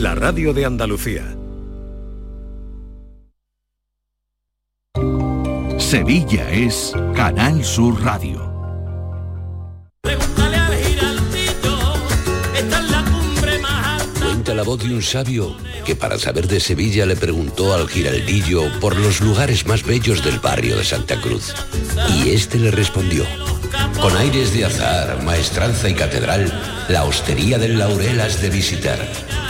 La radio de Andalucía. Sevilla es Canal Sur Radio. Cuenta la voz de un sabio que para saber de Sevilla le preguntó al giraldillo por los lugares más bellos del barrio de Santa Cruz. Y este le respondió, con aires de azar, maestranza y catedral, la hostería del Laurel has de visitar,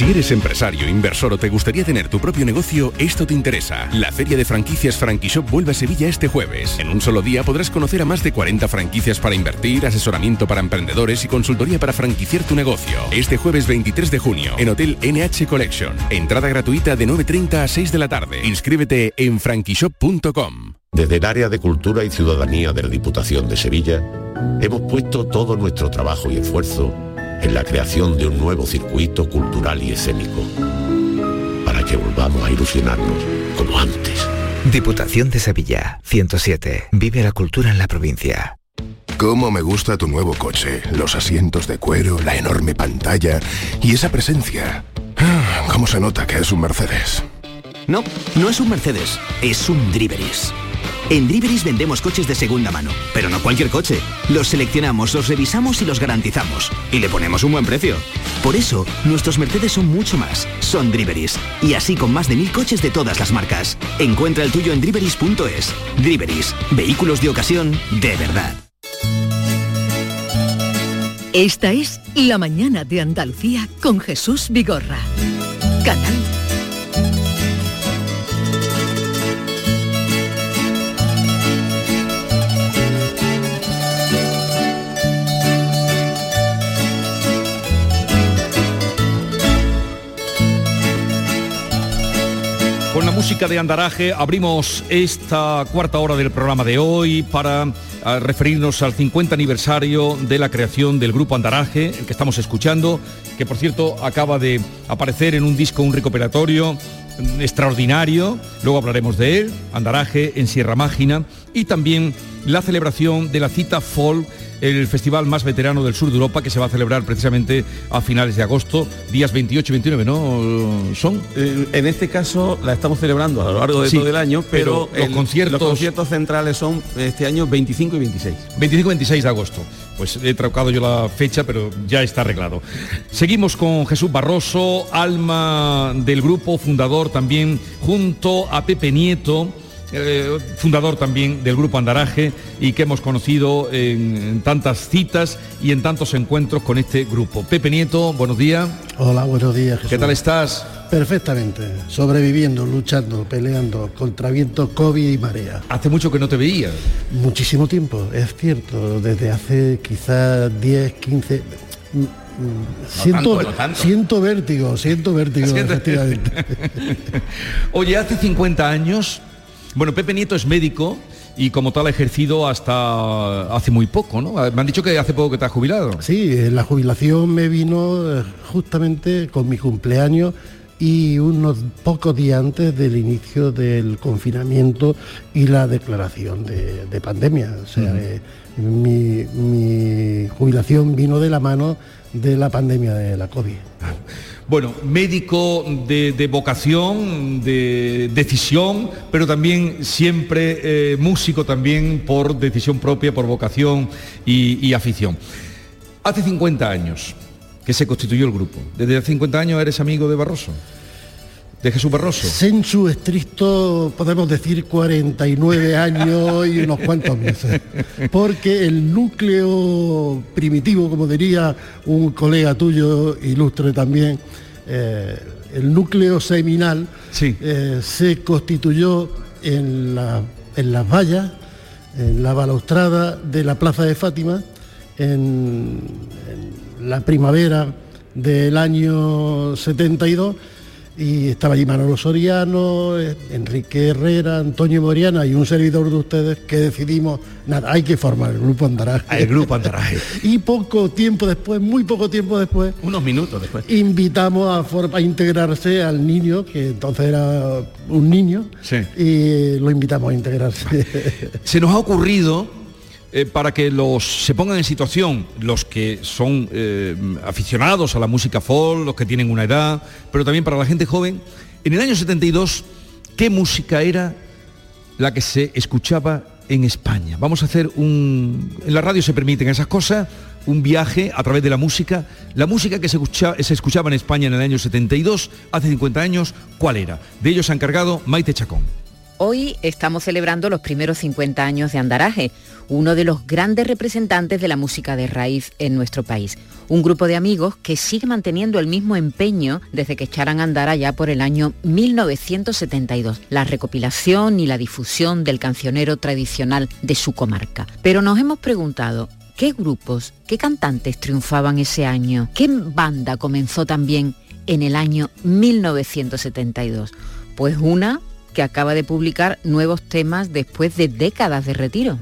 Si eres empresario, inversor o te gustaría tener tu propio negocio, esto te interesa. La Feria de Franquicias Franquishop vuelve a Sevilla este jueves. En un solo día podrás conocer a más de 40 franquicias para invertir, asesoramiento para emprendedores y consultoría para franquiciar tu negocio. Este jueves 23 de junio, en Hotel NH Collection. Entrada gratuita de 9.30 a 6 de la tarde. Inscríbete en franquishop.com. Desde el área de Cultura y Ciudadanía de la Diputación de Sevilla, hemos puesto todo nuestro trabajo y esfuerzo en la creación de un nuevo circuito cultural y escénico, para que volvamos a ilusionarnos como antes. Diputación de Sevilla, 107. Vive la cultura en la provincia. ¿Cómo me gusta tu nuevo coche? Los asientos de cuero, la enorme pantalla y esa presencia. Ah, ¿Cómo se nota que es un Mercedes? No, no es un Mercedes, es un Driveris. En Driveris vendemos coches de segunda mano, pero no cualquier coche. Los seleccionamos, los revisamos y los garantizamos. Y le ponemos un buen precio. Por eso, nuestros Mercedes son mucho más. Son Driveris. Y así con más de mil coches de todas las marcas. Encuentra el tuyo en driveris.es. Driveris. Vehículos de ocasión de verdad. Esta es La Mañana de Andalucía con Jesús Vigorra. Canal la música de Andaraje. Abrimos esta cuarta hora del programa de hoy para ah, referirnos al 50 aniversario de la creación del grupo Andaraje, el que estamos escuchando, que por cierto acaba de aparecer en un disco, un recuperatorio mm, extraordinario, luego hablaremos de él, Andaraje en Sierra Mágina, y también la celebración de la cita Fall el festival más veterano del sur de Europa que se va a celebrar precisamente a finales de agosto, días 28 y 29, ¿no? ¿Son? Eh, en este caso la estamos celebrando a lo largo de Sí, todo el año, pero, pero los el- conciertos- los conciertos centrales son este año 25 y 26. 25 y 26 de agosto. Pues he trocado yo la fecha, pero ya está arreglado. Seguimos con Jesús Barroso, alma del grupo, fundador también, junto a Pepe Nieto, eh, fundador también del grupo Andaraje y que hemos conocido en, en tantas citas y en tantos encuentros con este grupo. Pepe Nieto, buenos días. Hola, buenos días. Jesús. ¿Qué tal estás? Perfectamente, sobreviviendo, luchando, peleando contra viento, COVID y marea. Hace mucho que no te veía. Muchísimo tiempo, es cierto, desde hace quizás 10, 15... mm, mm, Siento, tanto, no tanto. siento vértigo, siento vértigo, Siento- efectivamente. Oye, hace 50 años, bueno, Pepe Nieto es médico y como tal ha ejercido hasta hace muy poco, ¿no? Me han dicho que hace poco que te has jubilado. Sí, la jubilación me vino eh, justamente con mi cumpleaños y unos pocos días antes del inicio del confinamiento y la declaración de, de pandemia. O sea, eh, mi, mi jubilación vino de la mano de la pandemia de la COVID. Bueno, médico de, de vocación, de decisión, pero también siempre eh, músico también por decisión propia, por vocación y, afición. Hace 50 años que se constituyó el grupo. Desde hace 50 años eres amigo de Barroso, de Jesús Barroso. Sensu estricto, podemos decir 49 años y unos cuantos meses. Porque el núcleo primitivo, como diría un colega tuyo, ilustre también, eh, el núcleo seminal eh, se constituyó en, la- en las vallas, en la balaustrada de la Plaza de Fátima, en, en la primavera del año 72 y estaba allí Manolo Soriano, eh, Enrique Herrera, Antonio Moriana y un servidor de ustedes que decidimos, nada, hay que formar el grupo Andaraje. El grupo Andaraje. y poco tiempo después, muy poco tiempo después, Unos minutos después. invitamos a, a integrarse al niño, que entonces era un niño, Sí. y lo invitamos a integrarse. Se nos ha ocurrido eh, para que los se pongan en situación los que son eh, aficionados a la música folk, los que tienen una edad, pero también para la gente joven. En el año 72, ¿qué música era la que se escuchaba en España? Vamos a hacer un... En la radio se permiten esas cosas, un viaje a través de la música. La música que se, se escuchaba en España en el año 72, hace 50 años, ¿cuál era? De ellos se ha encargado Maite Chacón. Hoy estamos celebrando los primeros 50 años de Andaraje, uno de los grandes representantes de la música de raíz en nuestro país. Un grupo de amigos que sigue manteniendo el mismo empeño desde que echaran a andar allá por el año 1972, la recopilación y la difusión del cancionero tradicional de su comarca. Pero nos hemos preguntado, ¿qué grupos, qué cantantes triunfaban ese año? ¿Qué banda comenzó también en el año 1972? Pues una que acaba de publicar nuevos temas después de décadas de retiro.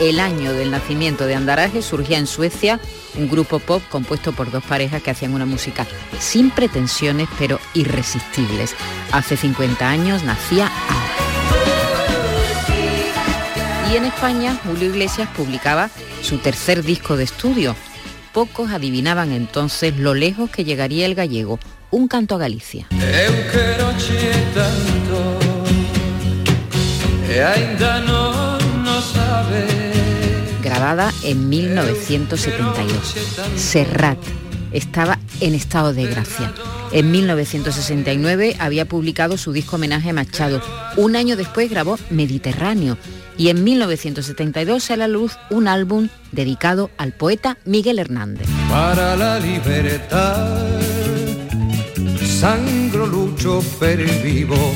El año del nacimiento de Andaraje surgía en Suecia un grupo pop compuesto por dos parejas que hacían una música sin pretensiones pero irresistibles. Hace 50 años nacía Ahora. Y en España Julio Iglesias publicaba su tercer disco de estudio. Pocos adivinaban entonces lo lejos que llegaría el gallego, un canto a Galicia. Eu grabada en 1972. Serrat estaba en estado de gracia. En 1969 había publicado su disco homenaje a Machado. Un año después grabó Mediterráneo y en 1972 sale a la luz un álbum dedicado al poeta Miguel Hernández. Para la libertad Sangro lucho per vivo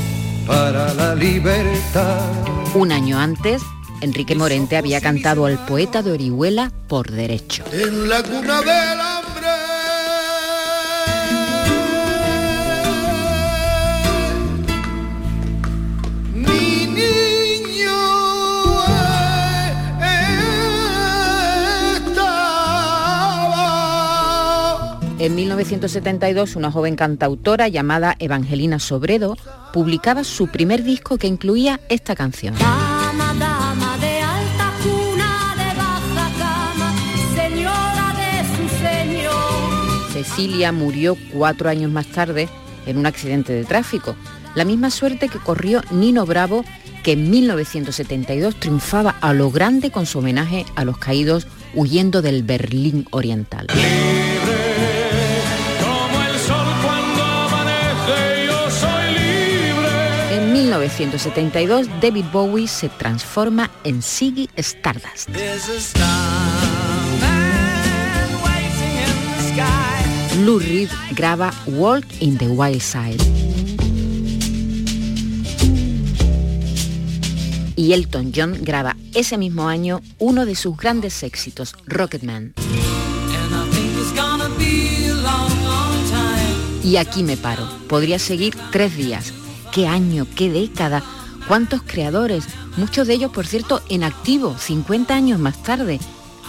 Para la libertad Un año antes, Enrique Morente había cantado al poeta de Orihuela por derecho. En la cuna del hambre Mi niño estaba En 1972, una joven cantautora llamada Evangelina Sobredo publicaba su primer disco que incluía esta canción. Cecilia murió cuatro años más tarde en un accidente de tráfico. La misma suerte que corrió Nino Bravo, que en 1972 triunfaba a lo grande con su homenaje a los caídos huyendo del Berlín Oriental. En 1972, David Bowie se transforma en Ziggy Stardust. Lou Reed graba Walk in the Wild Side. Y Elton John graba ese mismo año uno de sus grandes éxitos, Rocketman. Y aquí me paro. Podría seguir tres días. ¿Qué año? ¿Qué década? ¿Cuántos creadores? Muchos de ellos, por cierto, en activo, 50 años más tarde.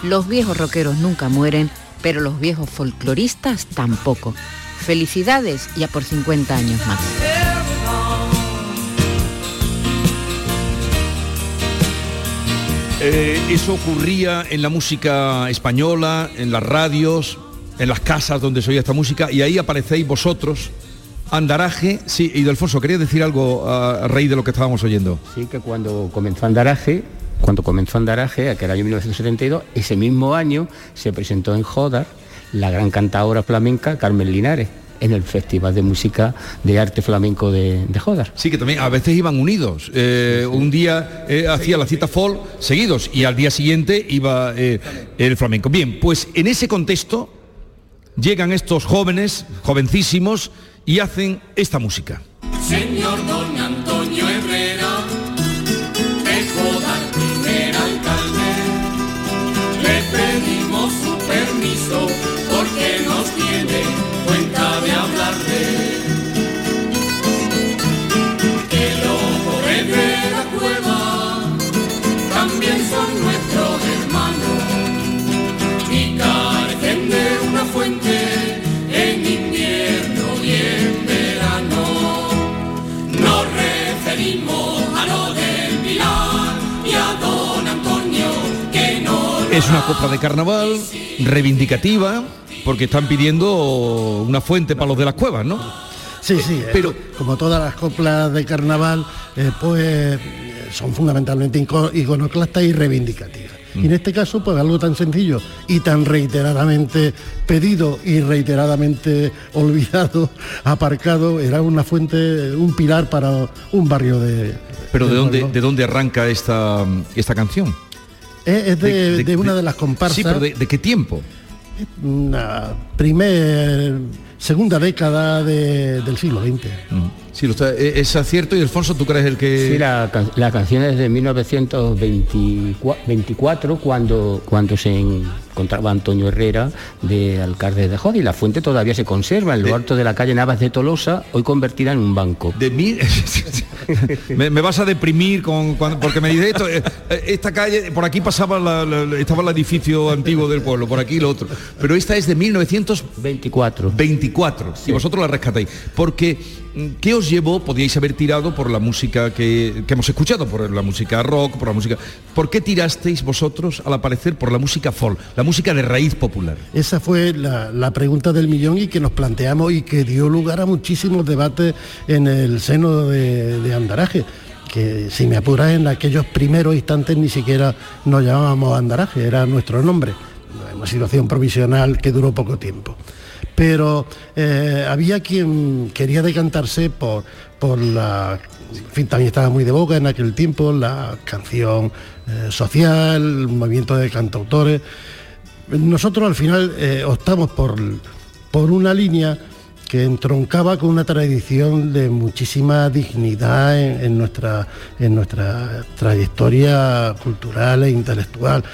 Los viejos rockeros nunca mueren, pero los viejos folcloristas tampoco. Felicidades y a por 50 años más. Eh, eso ocurría en la música española, en las radios, en las casas donde se oía esta música, y ahí aparecéis vosotros. Andaraje, sí, y Delfonso, ¿querías decir algo a, a raíz de lo que estábamos oyendo? Sí, que cuando comenzó Andaraje, cuando comenzó Andaraje, aquel año 1972, ese mismo año se presentó en Jodar la gran cantadora flamenca Carmen Linares en el Festival de Música de Arte Flamenco de, de Jodar. Sí, que también a veces iban unidos. Eh, un día eh, hacía la cita folk seguidos y al día siguiente iba eh, el flamenco. Bien, pues en ese contexto llegan estos jóvenes, jovencísimos, y hacen esta música. Es una copla de carnaval reivindicativa, porque están pidiendo una fuente para los de las cuevas, ¿no? Sí, sí, pero como todas las coplas de carnaval, eh, pues eh, son fundamentalmente ico- iconoclastas y reivindicativas. Y en este caso, pues algo tan sencillo y tan reiteradamente pedido y reiteradamente olvidado, aparcado, era una fuente, un pilar para un barrio de... Pero ¿de del dónde, de dónde arranca esta, esta canción? Es, es de, de- de- de una de- de las comparsas. Sí, pero ¿de, de qué tiempo? Una primer, segunda década de- del siglo XX. Sí, lo está- e- es acierto y Alfonso, ¿tú crees el que...? Sí, la, la canción es de 1924, cuando, cuando se encontraba Antonio Herrera de alcalde de Jodi. La fuente todavía se conserva en lo alto de la calle Navas de Tolosa, hoy convertida en un banco. De mí... me, me vas a deprimir con, cuando- porque me dice esto, eh, eh, esta calle, por aquí pasaba la- la- estaba el edificio antiguo del pueblo, por aquí lo otro. Pero esta es de 1924. 24. Y vosotros la rescatáis. Porque, mm, ¿qué os llevó? Podíais haber tirado por la música que, que hemos escuchado, por la música rock, por la música. ¿Por qué tirasteis vosotros, al aparecer, por la música folk, la música de raíz popular? Esa fue la, pregunta del millón y que nos planteamos y que dio lugar a muchísimos debates en el seno de, Andaraje, que si me apuras en aquellos primeros instantes ni siquiera nos llamábamos Andaraje, era nuestro nombre, una situación provisional que duró poco tiempo. Pero eh, había quien quería decantarse por, por la, en también estaba muy de boca en aquel tiempo, la canción eh, social, el movimiento de cantautores. Nosotros al final eh, optamos por, por una línea que entroncaba con una tradición de muchísima dignidad en, en nuestra, en nuestra trayectoria cultural e intelectual.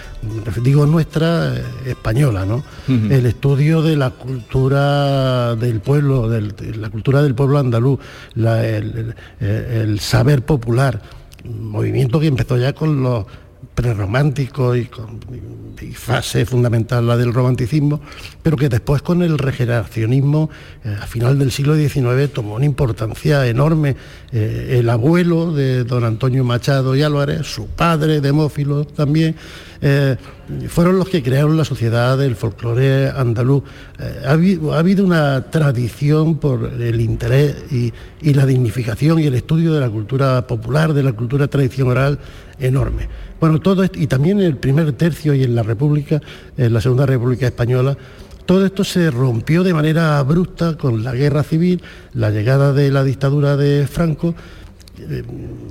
Digo nuestra eh, española, ¿no? El estudio de la cultura del pueblo, del- de la cultura del pueblo andaluz, la- el, el- el saber popular, movimiento que empezó ya con los prerrománticos y fase fundamental la del romanticismo, pero que después con el regeneracionismo eh, a final del siglo XIX tomó una importancia enorme. Eh, el abuelo de don Antonio Machado y Álvarez, su padre, Demófilo también, eh, fueron los que crearon la sociedad del folclore andaluz. Ha, habido, ha habido una tradición por el interés y, y la dignificación y el estudio de la cultura popular, de la cultura tradición oral enorme. Bueno, todo esto, y también en el primer tercio y en la República, en la Segunda República Española, todo esto se rompió de manera abrupta con la guerra civil, la llegada de la dictadura de Franco, eh,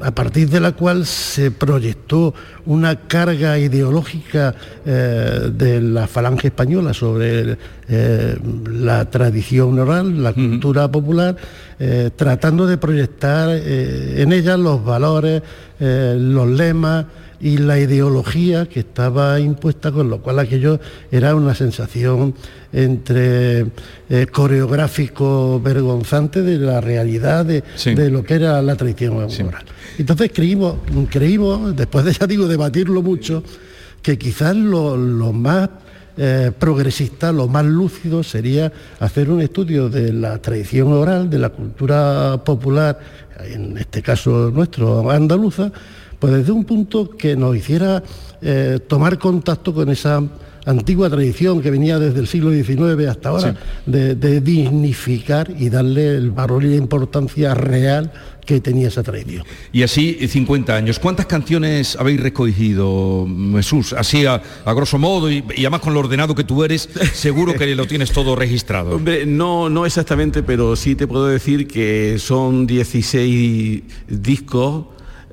a partir de la cual se proyectó una carga ideológica eh, de la falange española sobre eh, la tradición oral, la cultura popular, eh, tratando de proyectar en ella los valores, los lemas y la ideología que estaba impuesta, con lo cual aquello era una sensación entre eh, coreográfico vergonzante de la realidad de, de lo que era la tradición oral. Entonces creímos, creímos, después de ya digo debatirlo mucho, que quizás lo, lo más eh, progresista, lo más lúcido sería hacer un estudio de la tradición oral, de la cultura popular, en este caso nuestro, andaluza, pues desde un punto que nos hiciera eh, tomar contacto con esa antigua tradición que venía desde el siglo XIX hasta ahora, de, de dignificar y darle el valor y la importancia real que tenía esa tradición. Y así eh, 50 años. ¿Cuántas canciones habéis recogido, Jesús? Así a, a grosso modo y, y además con lo ordenado que tú eres, seguro que lo tienes todo registrado. Hombre, no, no exactamente, pero sí te puedo decir que son 16 discos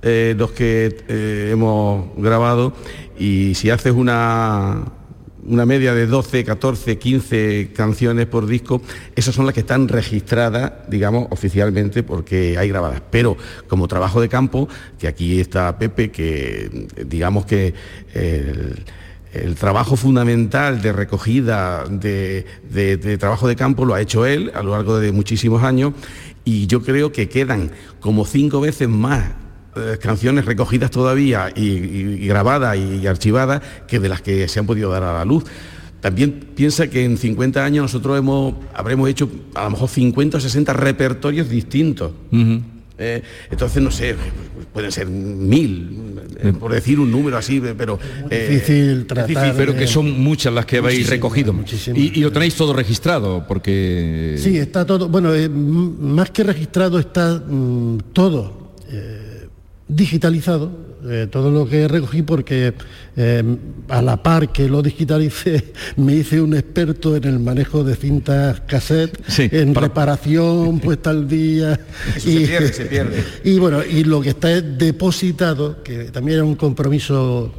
eh, los que eh, hemos grabado y si haces una una media de 12, 14, 15 canciones por disco, esas son las que están registradas, digamos, oficialmente porque hay grabadas. Pero como trabajo de campo, que aquí está Pepe, que digamos que el, trabajo fundamental de recogida de, de trabajo de campo lo ha hecho él a lo largo de muchísimos años y yo creo que quedan como cinco veces más eh, canciones recogidas todavía y, grabadas y, archivadas que de las que se han podido dar a la luz. También piensa que en 50 años nosotros hemos, habremos hecho a lo mejor 50 o 60 repertorios distintos. Eh, entonces, no sé, pueden ser mil, eh, por decir un número así, pero... difícil tratar Pero que son muchas las que habéis recogido. Y, lo tenéis todo registrado, porque... Sí, está todo, bueno, más que registrado está mm, todo digitalizado, eh, todo lo que recogí porque eh, a la par que lo digitalicé me hice un experto en el manejo de cintas cassette, en reparación puesta al día. y, se pierde, se pierde. Y bueno, y lo que está es depositado, que también era un compromiso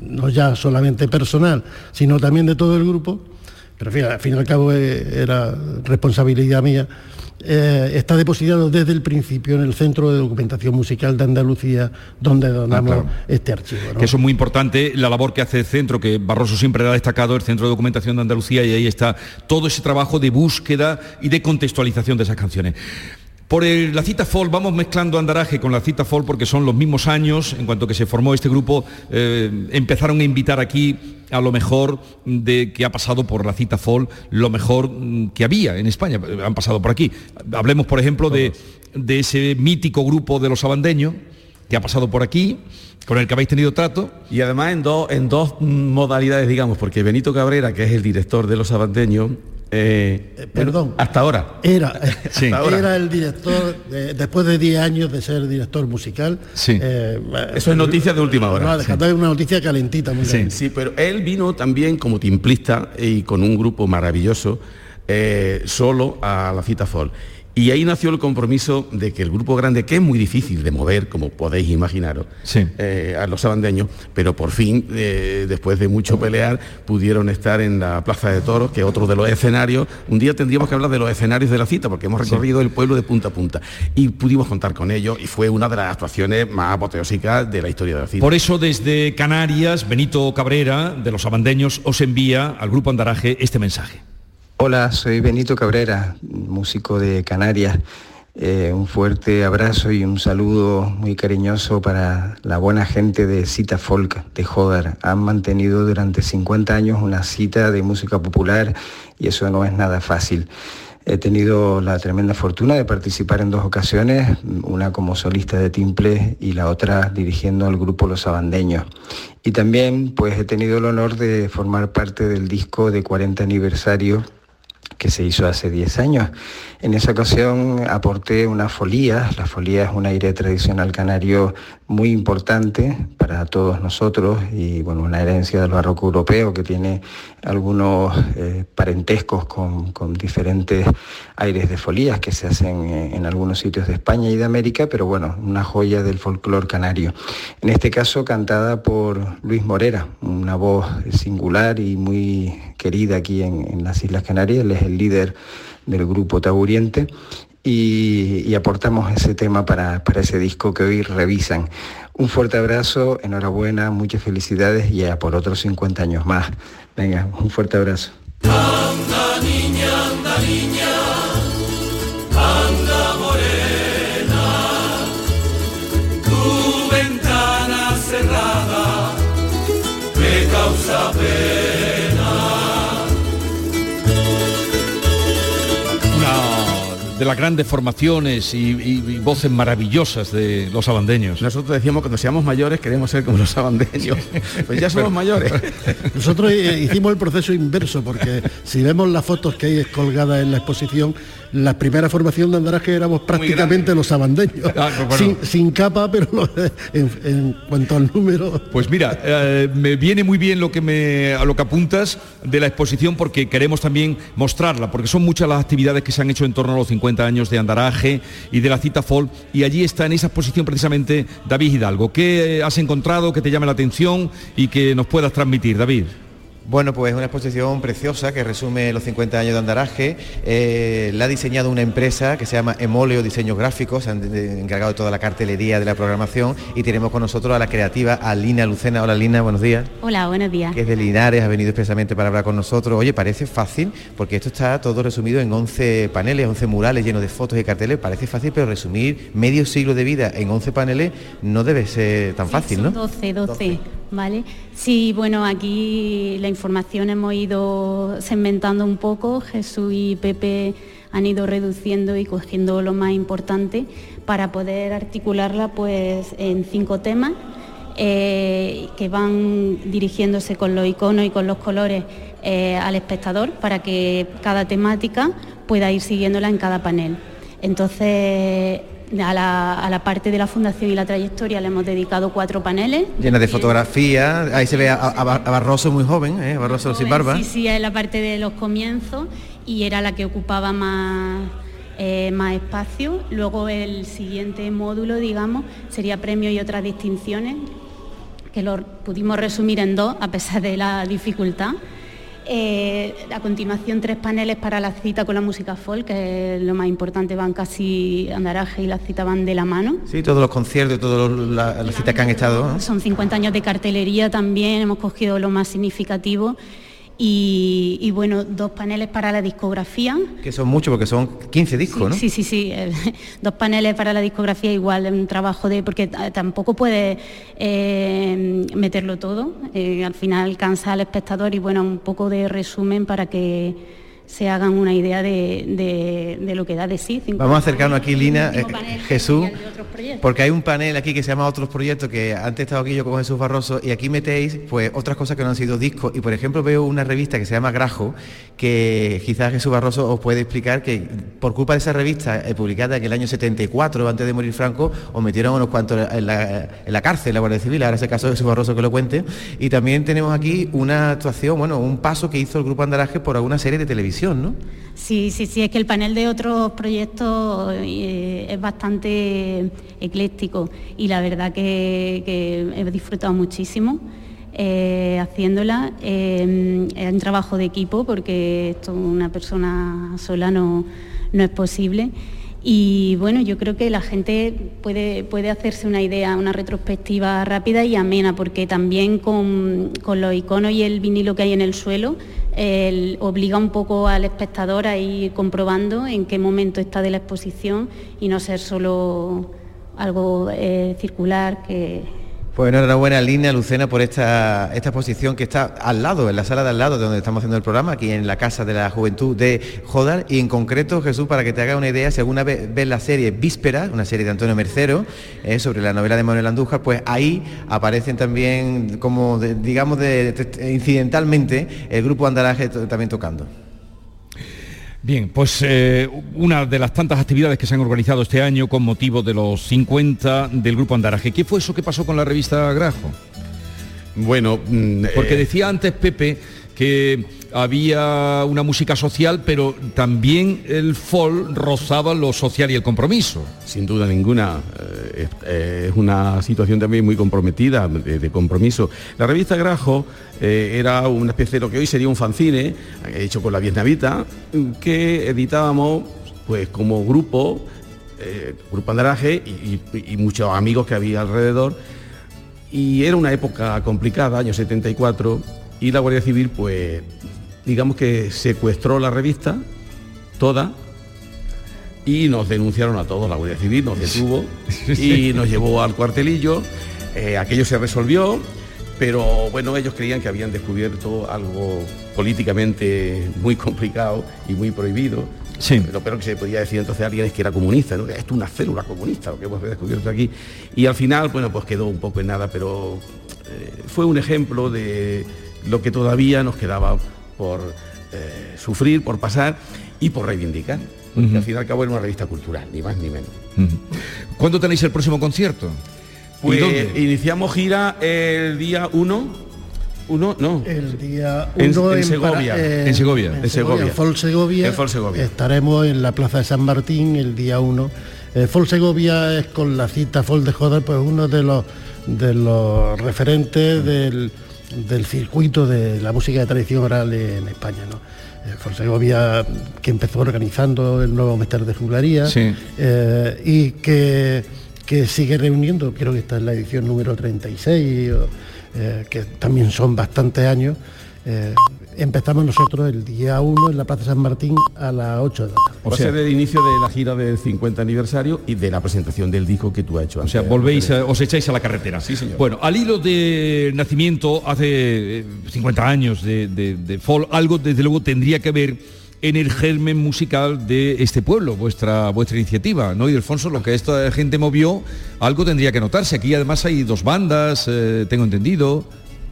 no ya solamente personal, sino también de todo el grupo, pero al fin y al cabo eh, era responsabilidad mía eh, está depositado desde el principio en el Centro de Documentación Musical de Andalucía, donde donamos ah, este archivo. Que eso es muy importante, la labor que hace el centro, que Barroso siempre ha destacado, el Centro de Documentación de Andalucía, y ahí está todo ese trabajo de búsqueda y de contextualización de esas canciones. Por la cita Fall, vamos mezclando Andaraje con la cita Fall porque son los mismos años, en cuanto que se formó este grupo, eh, empezaron a invitar aquí a lo mejor de que ha pasado por la cita Fall, lo mejor mm, que había en España, han pasado por aquí. Hablemos, por ejemplo, de, ese mítico grupo de los abandeños, que ha pasado por aquí, con el que habéis tenido trato. Y además en, en dos modalidades, digamos, porque Benito Cabrera, que es el director de los abandeños, eh, eh, perdón. Hasta ahora. Era, era el director, después de 10 años de ser director musical. Sí. Eh, Eso es noticia de última hora. una noticia calentita. sí. sí, pero él vino también como timplista y con un grupo maravilloso, solo a la cita Fall. Y ahí nació el compromiso de que el grupo grande, que es muy difícil de mover, como podéis imaginaros, eh, a los sabandeños, pero por fin, eh, después de mucho pelear, pudieron estar en la Plaza de Toros, que es otro de los escenarios. Un día tendríamos que hablar de los escenarios de la cita, porque hemos recorrido el pueblo de punta a punta. Y pudimos contar con ellos, y fue una de las actuaciones más apoteósicas de la historia de la cita. Por eso, desde Canarias, Benito Cabrera, de los sabandeños, os envía al grupo Andaraje este mensaje. Hola, soy Benito Cabrera, músico de Canarias. Eh, un fuerte abrazo y un saludo muy cariñoso para la buena gente de Cita Folk de Joder. Han mantenido durante 50 años una cita de música popular y eso no es nada fácil. He tenido la tremenda fortuna de participar en dos ocasiones, una como solista de timple y la otra dirigiendo al grupo Los Abandeños. Y también pues he tenido el honor de formar parte del disco de 40 aniversario que se hizo hace 10 años. En esa ocasión aporté una folía, la folía es un aire tradicional canario muy importante para todos nosotros y bueno, una herencia del barroco europeo que tiene algunos eh, parentescos con, diferentes aires de folías que se hacen en algunos sitios de España y de América, pero bueno, una joya del folclore canario. En este caso cantada por Luis Morera, una voz singular y muy querida aquí en, las Islas Canarias, él es el líder del grupo Taburiente y, aportamos ese tema para, para, ese disco que hoy revisan. Un fuerte abrazo, enhorabuena, muchas felicidades y ya por otros 50 años más. Venga, un fuerte abrazo. Las grandes formaciones y, voces maravillosas de los abandeños. Nosotros decíamos cuando seamos mayores queremos ser como los abandeños. Pues ya somos mayores. Nosotros eh, hicimos el proceso inverso porque si vemos las fotos que hay colgadas en la exposición, la primera formación de andaraje éramos prácticamente los abandeños. Ah, pues sin, capa, pero en, cuanto al número. Pues mira, eh, me viene muy bien lo que me a lo que apuntas de la exposición porque queremos también mostrarla, porque son muchas las actividades que se han hecho en torno a los 50 años de andaraje y de la cita Fall, y allí está en esa exposición precisamente David Hidalgo. ¿Qué has encontrado que te llame la atención y que nos puedas transmitir, David? Bueno, pues es una exposición preciosa que resume los 50 años de andaraje. Eh, la ha diseñado una empresa que se llama Emoleo Diseños Gráficos, se han encargado de toda la cartelería de la programación y tenemos con nosotros a la creativa Alina Lucena. Hola Lina, buenos días. Hola, buenos días. Que es de Linares, ha venido expresamente para hablar con nosotros. Oye, parece fácil, porque esto está todo resumido en 11 paneles, 11 murales llenos de fotos y carteles. Parece fácil, pero resumir medio siglo de vida en 11 paneles no debe ser tan fácil, ¿no? 12, 12, ¿vale? Sí, bueno, aquí la información hemos ido segmentando un poco, Jesús y Pepe han ido reduciendo y cogiendo lo más importante para poder articularla pues en cinco temas eh, que van dirigiéndose con los iconos y con los colores eh, al espectador para que cada temática pueda ir siguiéndola en cada panel. Entonces, a la, a la parte de la fundación y la trayectoria le hemos dedicado cuatro paneles. Llena de fotografías, ahí se ve a, a- a Barroso muy joven, ¿eh? Barroso sin barba. Sí, sí, es la parte de los comienzos y era la que ocupaba más, eh, más espacio. Luego el siguiente módulo, digamos, sería premios y otras distinciones, que lo pudimos resumir en dos a pesar de la dificultad. Eh, a continuación tres paneles para la cita con la música folk, que es lo más importante, van casi andaraje y la cita van de la mano. Sí, todos los conciertos, todas la- las citas que han estado. ¿no? Son 50 años de cartelería también, hemos cogido lo más significativo y, y, bueno, dos paneles para la discografía. Que son muchos porque son 15 discos, ¿no? Sí, sí, sí, eh, dos paneles para la discografía igual, un trabajo de, porque eh, tampoco puede eh, meterlo todo, eh, al final cansa al espectador y bueno, un poco de resumen para que se hagan una idea de, de- de lo que da de sí. Vamos a acercarnos aquí, Lina, eh, Jesús, porque hay un panel aquí que se llama Otros Proyectos, que antes he estado aquí yo con Jesús Barroso, y aquí metéis pues otras cosas que no han sido discos, y por ejemplo veo una revista que se llama Grajo, que quizás Jesús Barroso os puede explicar que por culpa de esa revista eh, publicada en el año 74, antes de morir Franco, os metieron unos cuantos en la, en la cárcel, la Guardia Civil, ahora es el caso de Jesús Barroso que lo cuente, y también tenemos aquí una actuación, bueno, un paso que hizo el Grupo Andaraje por alguna serie de televisión, Sí, sí, sí, es que el panel de otros proyectos eh, es bastante ecléctico y la verdad que, he disfrutado muchísimo eh, haciéndola. Eh, es un trabajo de equipo porque esto una persona sola no, no es posible. Y bueno, yo creo que la gente puede, puede hacerse una idea, una retrospectiva rápida y amena, porque también con, con los iconos y el vinilo que hay en el suelo, obliga un poco al espectador a ir comprobando en qué momento está de la exposición y no ser solo algo eh, circular que, Pues enhorabuena Lina Lucena por esta, esta exposición que está al lado, en la sala de al lado de donde estamos haciendo el programa, aquí en la Casa de la Juventud de Jodar. Y en concreto, Jesús, para que te haga una idea, si alguna vez ves la serie Víspera, una serie de Antonio Mercero, eh, sobre la novela de Manuel Andújar, pues ahí aparecen también, como digamos, de- de- incidentalmente, el grupo Andaraje to- también tocando. Bien, pues eh, una de las tantas actividades que se han organizado este año con motivo de los 50 del Grupo Andaraje. ¿Qué fue eso que pasó con la revista Grajo? Bueno, porque eh, decía antes Pepe que había una música social, pero también el folk rozaba lo social y el compromiso. Sin duda ninguna, eh, es, eh, es una situación también muy comprometida, de, compromiso. La revista Grajo eh, era una especie de lo que hoy sería un fanzine, hecho con la Vietnamita, que editábamos pues como grupo, Grupo Andaraje y- y muchos amigos que había alrededor. Y era una época complicada, año 74, y la Guardia Civil pues digamos que secuestró la revista toda y nos denunciaron a todos, la Guardia Civil nos detuvo y nos llevó al cuartelillo, Eh, aquello se resolvió, pero bueno, ellos creían que habían descubierto algo políticamente muy complicado y muy prohibido. Sí. Lo peor que se podía decir entonces a alguien es que era comunista, ¿no? Esto es una célula comunista, lo que hemos descubierto aquí. Y al final, bueno, pues quedó un poco en nada, pero eh, fue un ejemplo de lo que todavía nos quedaba por eh, sufrir, por pasar y por reivindicar. Porque al fin y al cabo era una revista cultural, ni más ni menos. ¿Cuándo tenéis el próximo concierto? Pues ¿Y dónde? iniciamos gira el día 1. Uno, no. El día En- 1 en Segovia. En Segovia. En En Segovia. En Fol Segovia. En Fol Segovia. Estaremos en la Plaza de San Martín el día 1. Eh, Fol Segovia es con la cita Fol de Joder, pues uno de los de los referentes del, del circuito de la música de tradición oral en España. ¿no? Fonsegovia, que empezó organizando el nuevo Mester de Juglaría Sí. eh, y que, que sigue reuniendo, creo que esta es la edición número 36, o, eh, que también son bastantes años. Eh, empezamos nosotros el día 1 en la Plaza San Martín a las 8 de la tarde. O sea, el inicio de la gira del 50 aniversario y de la presentación del disco que tú has hecho O sea, volvéis, a- os echáis a la carretera. Sí, señor. Bueno, al hilo de nacimiento, hace eh, 50 años de, de, de folk, algo desde luego tendría que ver en el germen musical de este pueblo, vuestra, vuestra iniciativa, ¿no? Y Alfonso, lo que esta gente movió, algo tendría que notarse. Aquí además hay dos bandas, eh, tengo entendido.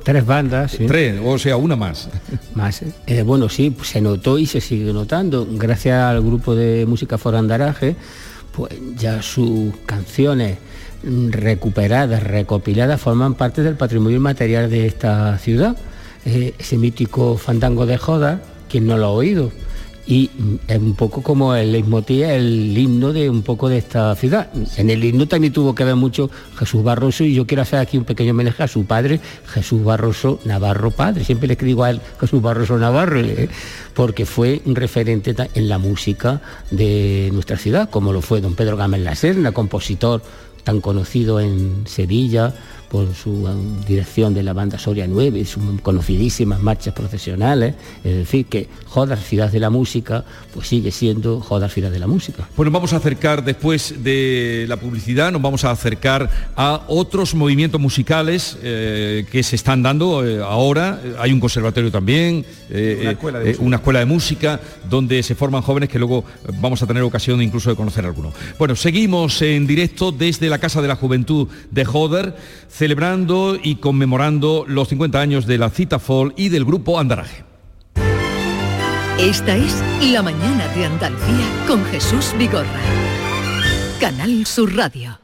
Tres bandas, sí. Tres, o sea, una más. Más. eh, bueno, sí, se notó y se sigue notando. Gracias al grupo de música Forandaraje, pues ya sus canciones recuperadas, recopiladas, forman parte del patrimonio inmaterial de esta ciudad. Eh, ese mítico fandango de Joda, quien no lo ha oído. Y es un poco como el leitmotiv, el himno de un poco de esta ciudad. En el himno también tuvo que ver mucho Jesús Barroso y yo quiero hacer aquí un pequeño homenaje a su padre, Jesús Barroso Navarro Padre. Siempre le escribo a él Jesús Barroso Navarro, eh, porque fue un referente en la música de nuestra ciudad, como lo fue don Pedro Gámez La Serna, compositor tan conocido en Sevilla por su um, dirección de la banda Soria 9 y sus conocidísimas marchas procesionales, es decir, que Jodar, ciudad de la música, pues sigue siendo Jodar, ciudad de la música. Bueno, vamos a acercar después de la publicidad, nos vamos a acercar a otros movimientos musicales eh, que se están dando eh, ahora. Eh, Hay un conservatorio también, eh, Una eh, escuela de eh, música. una escuela de música donde se forman jóvenes que luego eh, vamos a tener ocasión incluso de conocer algunos. Bueno, seguimos en directo desde la Casa de la Juventud de Joder, celebrando y conmemorando los 50 años de la Cita Fall y del grupo Andaraje. Esta es La mañana de Andalucía con Jesús Vigorra. Canal Sur Radio.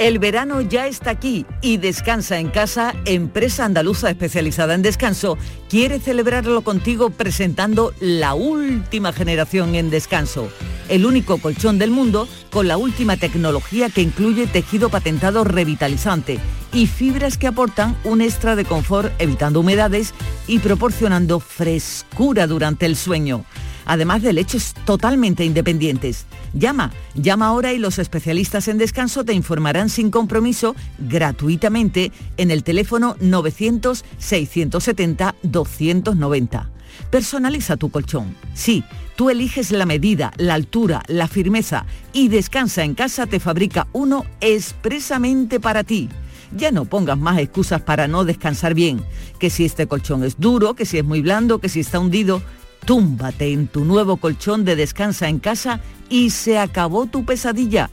El verano ya está aquí y Descansa en Casa, empresa andaluza especializada en descanso, quiere celebrarlo contigo presentando la última generación en descanso. El único colchón del mundo con la última tecnología que incluye tejido patentado revitalizante y fibras que aportan un extra de confort evitando humedades y proporcionando frescura durante el sueño además de leches totalmente independientes. Llama, llama ahora y los especialistas en descanso te informarán sin compromiso gratuitamente en el teléfono 900-670-290. Personaliza tu colchón. Sí, tú eliges la medida, la altura, la firmeza y Descansa en casa te fabrica uno expresamente para ti. Ya no pongas más excusas para no descansar bien, que si este colchón es duro, que si es muy blando, que si está hundido, túmbate en tu nuevo colchón de descansa en casa y se acabó tu pesadilla.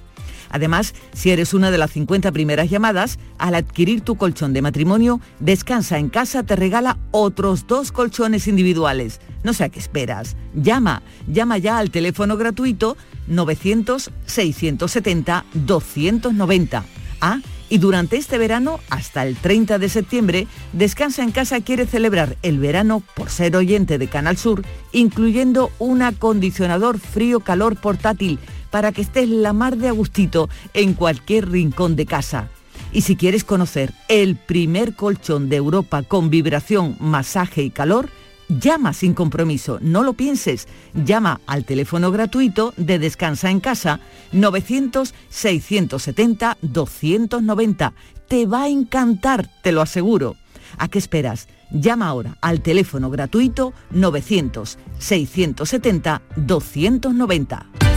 Además, si eres una de las 50 primeras llamadas, al adquirir tu colchón de matrimonio, Descansa en casa te regala otros dos colchones individuales. No sé a qué esperas. Llama, llama ya al teléfono gratuito 900-670-290. Ah, y durante este verano, hasta el 30 de septiembre, Descansa en Casa quiere celebrar el verano por ser oyente de Canal Sur, incluyendo un acondicionador frío-calor portátil para que estés la mar de agustito en cualquier rincón de casa. Y si quieres conocer el primer colchón de Europa con vibración, masaje y calor, llama sin compromiso, no lo pienses. Llama al teléfono gratuito de Descansa en Casa 900-670-290. Te va a encantar, te lo aseguro. ¿A qué esperas? Llama ahora al teléfono gratuito 900-670-290.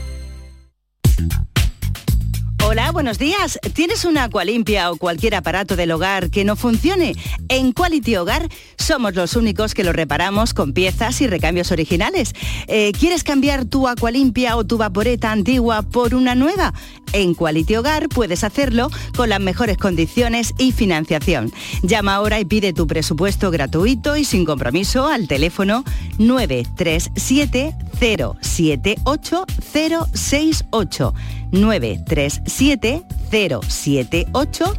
Hola, buenos días. ¿Tienes una Aqualimpia o cualquier aparato del hogar que no funcione? En Quality Hogar somos los únicos que lo reparamos con piezas y recambios originales. Eh, ¿Quieres cambiar tu Aqualimpia o tu vaporeta antigua por una nueva? En Quality Hogar puedes hacerlo con las mejores condiciones y financiación. Llama ahora y pide tu presupuesto gratuito y sin compromiso al teléfono 937 078 068 937 078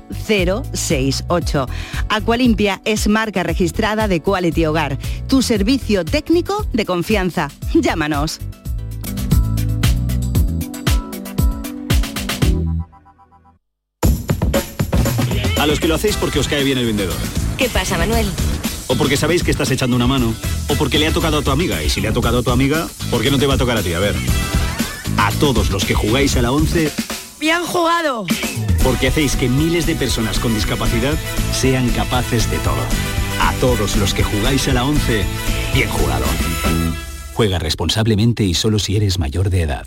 068. Aqualimpia es marca registrada de Quality Hogar, tu servicio técnico de confianza. Llámanos. A los que lo hacéis porque os cae bien el vendedor. ¿Qué pasa, Manuel? O porque sabéis que estás echando una mano. O porque le ha tocado a tu amiga. Y si le ha tocado a tu amiga, ¿por qué no te va a tocar a ti? A ver. A todos los que jugáis a la 11, ¡Bien jugado! porque hacéis que miles de personas con discapacidad sean capaces de todo. A todos los que jugáis a la 11, bien jugado. Juega responsablemente y solo si eres mayor de edad.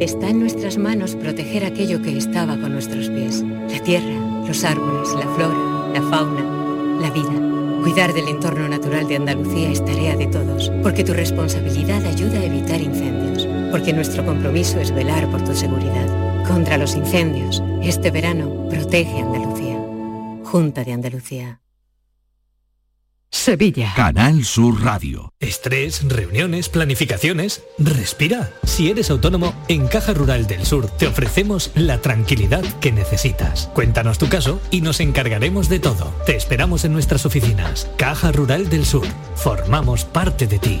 Está en nuestras manos proteger aquello que estaba con nuestros pies. La tierra, los árboles, la flora, la fauna, la vida. Cuidar del entorno natural de Andalucía es tarea de todos, porque tu responsabilidad ayuda a evitar incendios, porque nuestro compromiso es velar por tu seguridad. Contra los incendios, este verano protege Andalucía. Junta de Andalucía. Sevilla. Canal Sur Radio. Estrés, reuniones, planificaciones. Respira. Si eres autónomo, en Caja Rural del Sur te ofrecemos la tranquilidad que necesitas. Cuéntanos tu caso y nos encargaremos de todo. Te esperamos en nuestras oficinas. Caja Rural del Sur. Formamos parte de ti.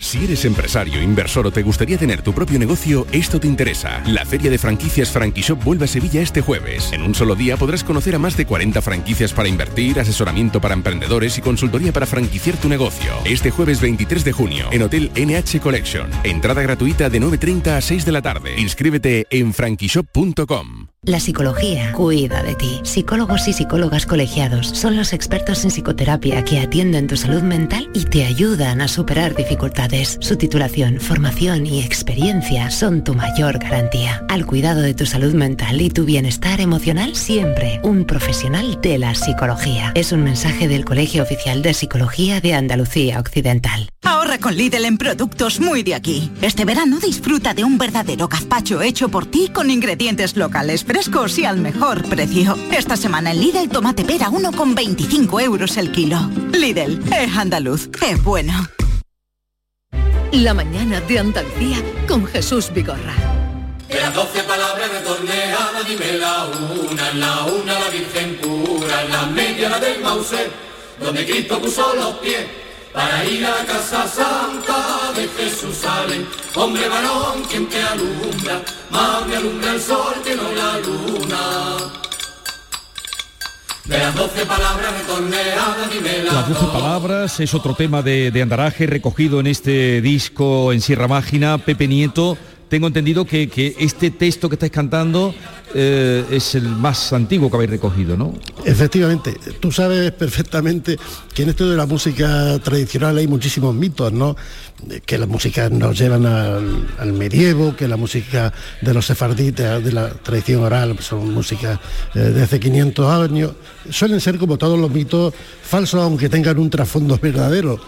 Si eres empresario, inversor o te gustaría tener tu propio negocio, esto te interesa. La Feria de Franquicias Franquishop vuelve a Sevilla este jueves. En un solo día podrás conocer a más de 40 franquicias para invertir, asesoramiento para emprendedores y consultoría para franquiciar tu negocio. Este jueves 23 de junio, en Hotel NH Collection. Entrada gratuita de 9.30 a 6 de la tarde. Inscríbete en franquishop.com. La psicología cuida de ti. Psicólogos y psicólogas colegiados son los expertos en psicoterapia que atienden tu salud mental y te ayudan a superar dificultades. Su titulación, formación y experiencia son tu mayor garantía. Al cuidado de tu salud mental y tu bienestar emocional, siempre un profesional de la psicología. Es un mensaje del Colegio Oficial de Psicología de Andalucía Occidental. Ahorra con Lidl en productos muy de aquí. Este verano disfruta de un verdadero gazpacho hecho por ti con ingredientes locales frescos y al mejor precio. Esta semana en Lidl tomate pera 1,25 euros el kilo. Lidl, es andaluz, es bueno. La mañana de Andalucía con Jesús Vigorra. De las doce palabras retorneadas, dime la una, la una la Virgen pura, la media la del Mauser, donde Cristo puso los pies, para ir a casa santa de Jerusalén. Hombre varón, quien te alumbra, más me alumbra el sol que no la luna. De las doce palabras retorneadas, dime la Las 12 palabras es otro tema de, de Andaraje recogido en este disco en Sierra Mágina, Pepe Nieto. Tengo entendido que, que este texto que estáis cantando eh, es el más antiguo que habéis recogido, ¿no? Efectivamente, tú sabes perfectamente que en esto de la música tradicional hay muchísimos mitos, ¿no? Que las músicas nos llevan al, al medievo, que la música de los sefarditas, de la tradición oral, son músicas eh, de hace 500 años. Suelen ser como todos los mitos falsos, aunque tengan un trasfondo verdadero.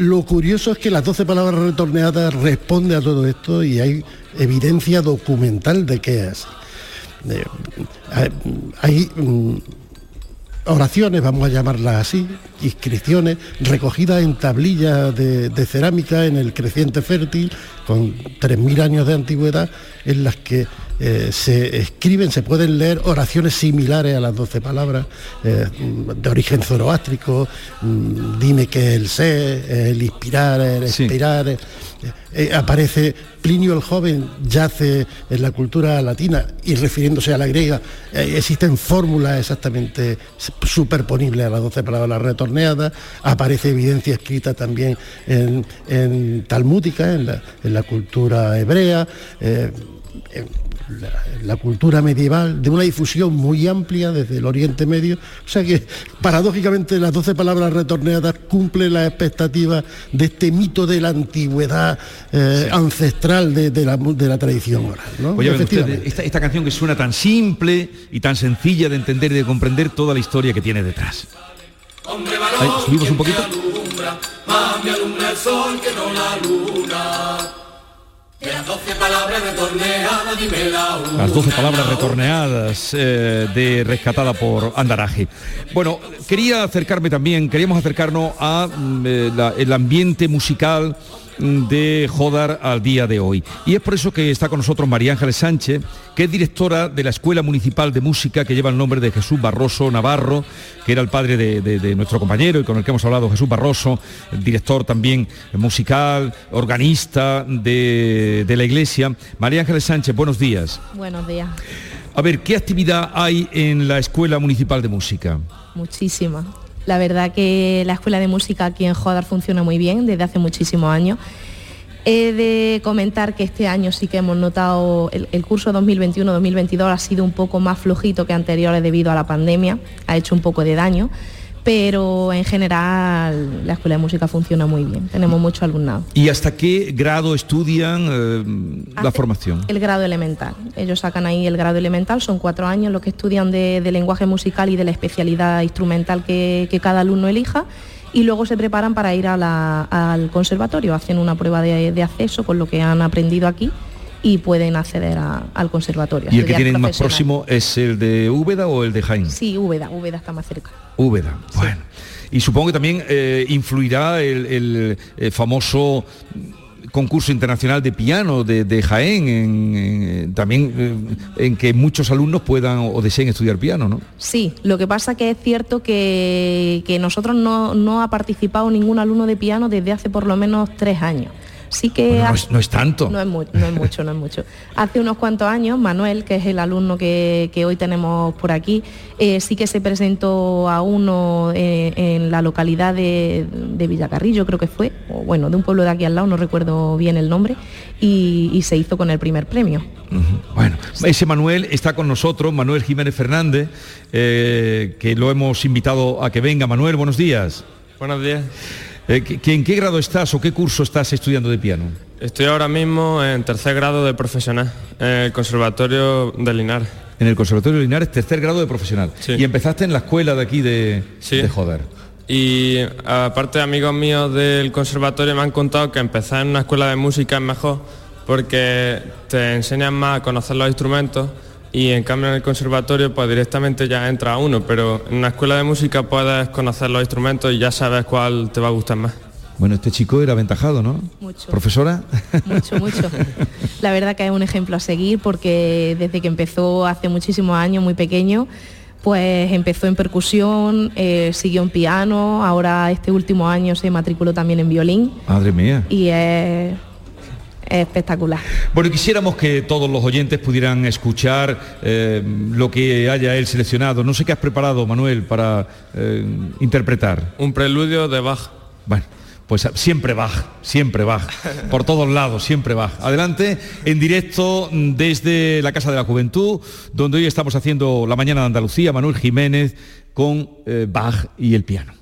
Lo curioso es que las 12 palabras retorneadas responde a todo esto y hay evidencia documental de que es. Eh, hay mm, oraciones, vamos a llamarlas así, inscripciones, recogidas en tablillas de, de cerámica en el creciente fértil, con 3.000 años de antigüedad, en las que eh, se escriben, se pueden leer oraciones similares a las doce palabras, eh, de origen zoroástrico, mm, dime que es el ser, el inspirar, el expirar. eh, eh, aparece Plinio el joven yace en la cultura latina y refiriéndose a la griega, eh, existen fórmulas exactamente superponibles a las doce palabras retorneadas, aparece evidencia escrita también en, en talmúdica, en la, en la cultura hebrea, eh, en la, la cultura medieval, de una difusión muy amplia desde el Oriente Medio. O sea que, paradójicamente, las doce palabras retorneadas cumplen las expectativas de este mito de la antigüedad eh, ancestral de, de la, de la tradición oral. esta, esta canción que suena tan simple y tan sencilla de entender y de comprender toda la historia que tiene detrás. Hombre Ahí, varón subimos un poquito. me alumbra, más me alumbra el sol que no la luna. Las doce palabras retorneadas, dime la una. Las 12 palabras retorneadas eh, de rescatada por Andaraje. Bueno, quería acercarme también, queríamos acercarnos a mm, eh, el ambiente musical de Jodar al día de hoy. Y es por eso que está con nosotros María Ángeles Sánchez, que es directora de la Escuela Municipal de Música que lleva el nombre de Jesús Barroso Navarro, que era el padre de, de- de nuestro compañero y con el que hemos hablado, Jesús Barroso, el director también musical, organista de, de la iglesia. María Ángeles Sánchez, buenos días. Buenos días. A ver, ¿qué actividad hay en la Escuela Municipal de Música? Muchísimas. La verdad que la escuela de música aquí en Jodar funciona muy bien desde hace muchísimos años. He de comentar que este año sí que hemos notado el, curso 2021-2022 ha sido un poco más flojito que anteriores debido a la pandemia, ha hecho un poco de daño, pero en general la escuela de música funciona muy bien, tenemos mucho alumnado. ¿Y hasta qué grado estudian eh, la formación? El grado elemental. Ellos sacan ahí el grado elemental, son cuatro años los que estudian de, de lenguaje musical y de la especialidad instrumental que, que cada alumno elija y luego se preparan para ir a la- al conservatorio, hacen una prueba de, de acceso con lo que han aprendido aquí y pueden acceder a- al conservatorio. ¿Y el que tienen más próximo es el de Úbeda o el de Jaén? Sí, Úbeda, Úbeda está más cerca. Úbeda, bueno. Y supongo que también eh, influirá el, el, eh, famoso concurso internacional de piano de, de Jaén, en, en- también eh, en que muchos alumnos puedan o deseen estudiar piano, ¿no? Sí, lo que pasa que es cierto que, que nosotros no, no ha participado ningún alumno de piano desde hace por lo menos tres años. Sí que Bueno, no, es, no es tanto. No es, mu- no es mucho, no es mucho. Hace unos cuantos años, Manuel, que es el alumno que, que hoy tenemos por aquí, eh, sí que se presentó a uno eh, en la localidad de, de Villacarrillo, creo que fue, o bueno, de un pueblo de aquí al lado, no recuerdo bien el nombre, y, y se hizo con el primer premio. Bueno, ese Manuel está con nosotros, Manuel Jiménez Fernández, eh, que lo hemos invitado a que venga. Manuel, buenos días. Buenos días. Eh, ¿qué- ¿En grado estás o qué curso estás estudiando de piano? Estoy ahora mismo en tercer grado de profesional en el Conservatorio de Linares. En el Conservatorio de Linares, tercer grado de profesional. Sí. Y empezaste en la escuela de aquí de, de Joder. Y aparte amigos míos del conservatorio me han contado que empezar en una escuela de música es mejor porque te enseñan más a conocer los instrumentos y en cambio en el conservatorio pues directamente ya entra uno, pero en una escuela de música puedes conocer los instrumentos y ya sabes cuál te va a gustar más. Bueno, este chico era aventajado, ¿no? Mucho. ¿Profesora? Mucho, mucho. La verdad que es un ejemplo a seguir porque desde que empezó hace muchísimos años, muy pequeño, pues empezó en percusión, eh, siguió en piano, ahora este último año se matriculó también en violín Madre mía. y es, es espectacular. Bueno, quisiéramos que todos los oyentes pudieran escuchar eh, lo que haya él seleccionado. No sé qué has preparado, Manuel, para eh, interpretar. Un preludio de Bach. Bueno, pues siempre Bach, siempre Bach. Por todos lados, siempre Bach. Adelante, en directo desde la Casa de la Juventud, donde hoy estamos haciendo la mañana de Andalucía, Manuel Jiménez con eh, Bach y el piano.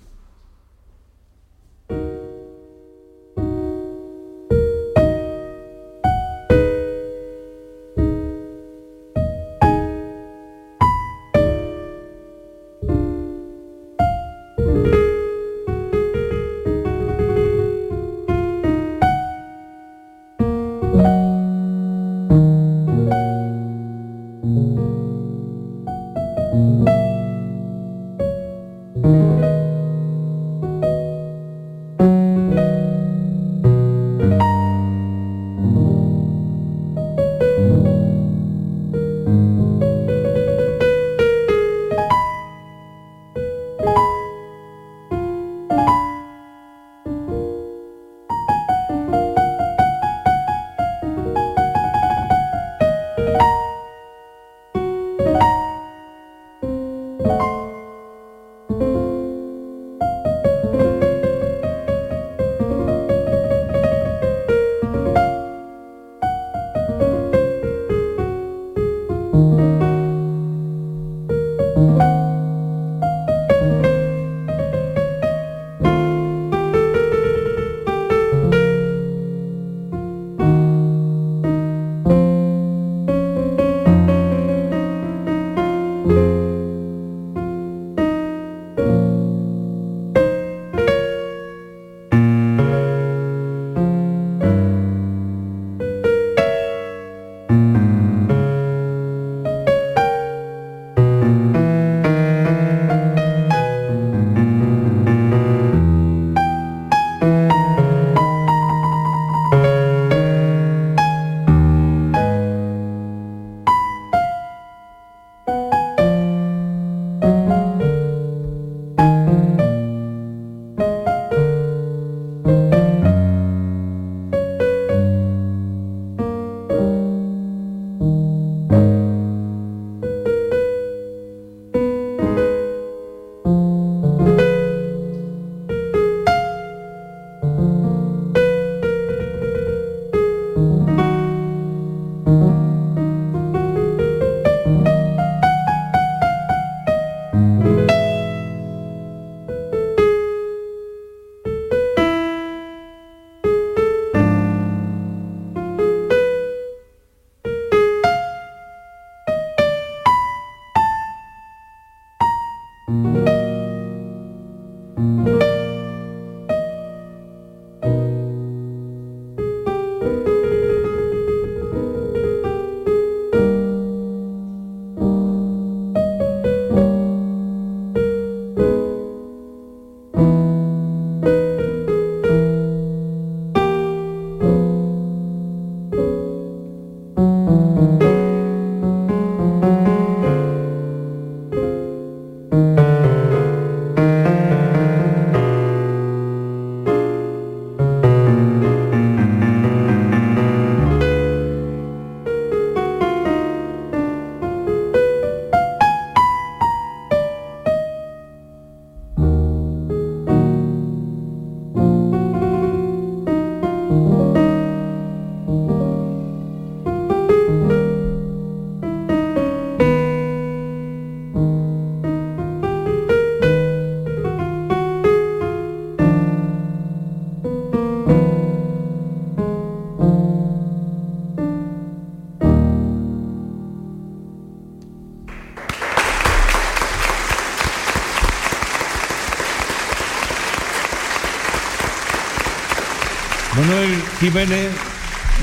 Jiménez,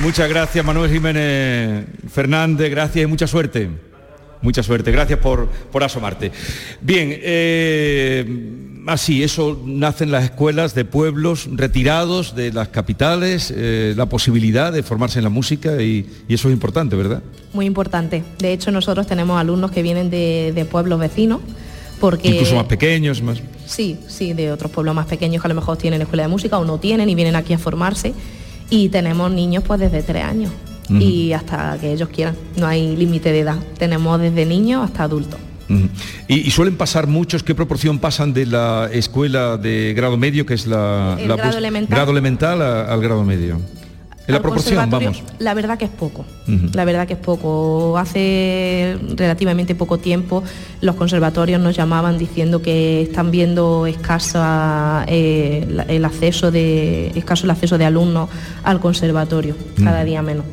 muchas gracias. Manuel Jiménez Fernández, gracias y mucha suerte. Mucha suerte, gracias por, por asomarte. Bien, eh, así, eso nacen las escuelas de pueblos retirados de las capitales, eh, la posibilidad de formarse en la música y, y eso es importante, ¿verdad? Muy importante. De hecho, nosotros tenemos alumnos que vienen de, de pueblos vecinos, porque... Incluso más pequeños, más... Sí, sí, de otros pueblos más pequeños que a lo mejor tienen escuela de música o no tienen y vienen aquí a formarse. Y tenemos niños pues desde tres años y hasta que ellos quieran. No hay límite de edad. Tenemos desde niños hasta adultos. Y, y suelen pasar muchos, ¿qué proporción pasan de la escuela de grado medio, que es la... El la grado pues- elemental. grado elemental a- al grado medio? En la proporción, vamos. La verdad que es poco. La verdad que es poco. Hace relativamente poco tiempo los conservatorios nos llamaban diciendo que están viendo escasa eh, el acceso de escaso el acceso de alumnos al conservatorio, cada Mm. día menos.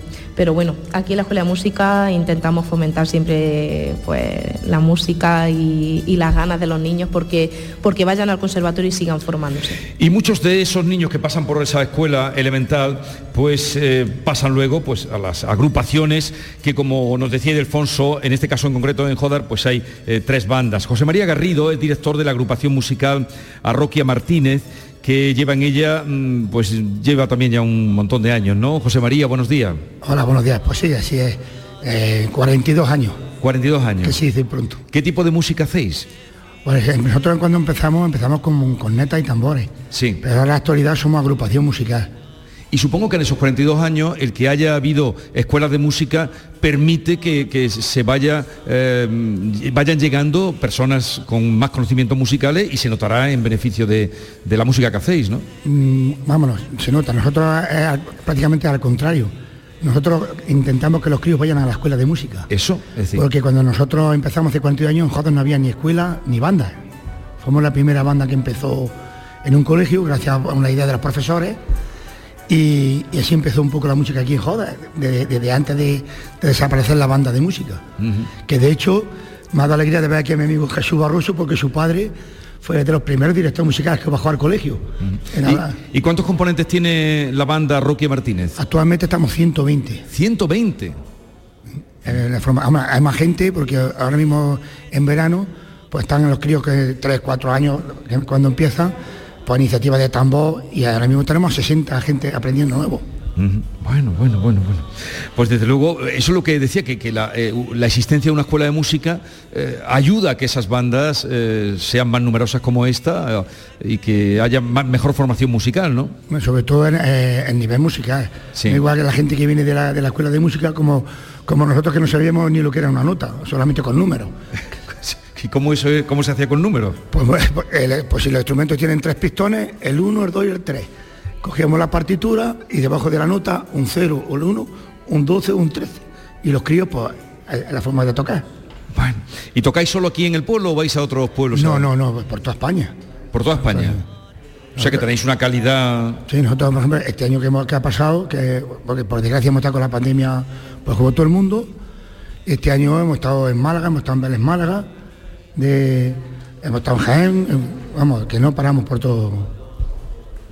Pero bueno, aquí en la Escuela de Música intentamos fomentar siempre pues, la música y, las ganas de los niños porque, porque vayan al conservatorio y sigan formándose. Y muchos de esos niños que pasan por esa escuela elemental, pues eh, pasan luego pues, a las agrupaciones que, como nos decía Ildefonso, en este caso en concreto en Jodar, pues hay eh, tres bandas. José María Garrido es director de la agrupación musical Arroquia Martínez, que lleva en ella, mm, pues lleva también ya un montón de años, ¿no? José María, buenos días. Hola, buenos días. Pues sí, así es. Eh, 42 años. 42 años. Que se dice pronto. ¿Qué tipo de música hacéis? Pues eh, nosotros cuando empezamos, empezamos con cornetas y tambores. Sí. Pero en la actualidad somos agrupación musical. Y supongo que en esos 42 años el que haya habido escuelas de música permite que, que se vaya, eh, vayan llegando personas con más conocimientos musicales y se notará en beneficio de, de la música que hacéis, ¿no? Mm, vámonos, se nota. Nosotros eh, prácticamente al contrario. nosotros intentamos que los críos vayan a la escuela de música. Eso, es decir, Porque cuando nosotros empezamos hace 42 años, en Jodas no había ni escuela ni banda. Fuimos la primera banda que empezó en un colegio, gracias a una idea de los profesores. Y, y así empezó un poco la música aquí en Jodas, desde, desde antes de, de desaparecer la banda de música. Que de hecho me ha dado alegría de ver aquí a mi amigo Jesús Barroso, porque su padre fue de los primeros directores musicales que bajó al colegio. En ¿Y, y cuántos componentes tiene la banda Rocky Martínez? Actualmente estamos 120. 120. Eh, la forma- hay más gente porque ahora mismo en verano pues están los críos que 3, 4 años cuando empiezan, pues iniciativa de tambor y ahora mismo tenemos 60 gente aprendiendo nuevo. Bueno, bueno, bueno, bueno. Pues desde luego, eso es lo que decía, que, que la, eh, la existencia de una escuela de música eh, ayuda a que esas bandas eh, sean más numerosas como esta y que haya más- mejor formación musical, ¿no? Bueno, Sobre todo en, en nivel musical. Sí. No igual que la gente que viene de la, de la escuela de música como, como nosotros que no sabíamos ni lo que era una nota, solamente con números. ¿Y cómo, eso, es- cómo se hacía con números? Pues, pues, el- si los instrumentos tienen tres pistones, el 1, el 2 y el 3. Cogíamos la partitura y debajo de la nota un 0 o el 1, un 12 o un 13. Y los críos, pues, la forma de tocar. ¿Y tocáis solo aquí en el pueblo o vais a otros pueblos? No, no, no, por toda España. Por toda España. O sea que tenéis una calidad... Sí, nosotros, por ejemplo, este año que, hemos, que ha pasado, que, porque por desgracia hemos estado con la pandemia, pues como todo el mundo, este año hemos estado en Málaga, hemos estado en Vélez Málaga, de, hemos estado en Jaén, en- vamos, que no paramos por todo,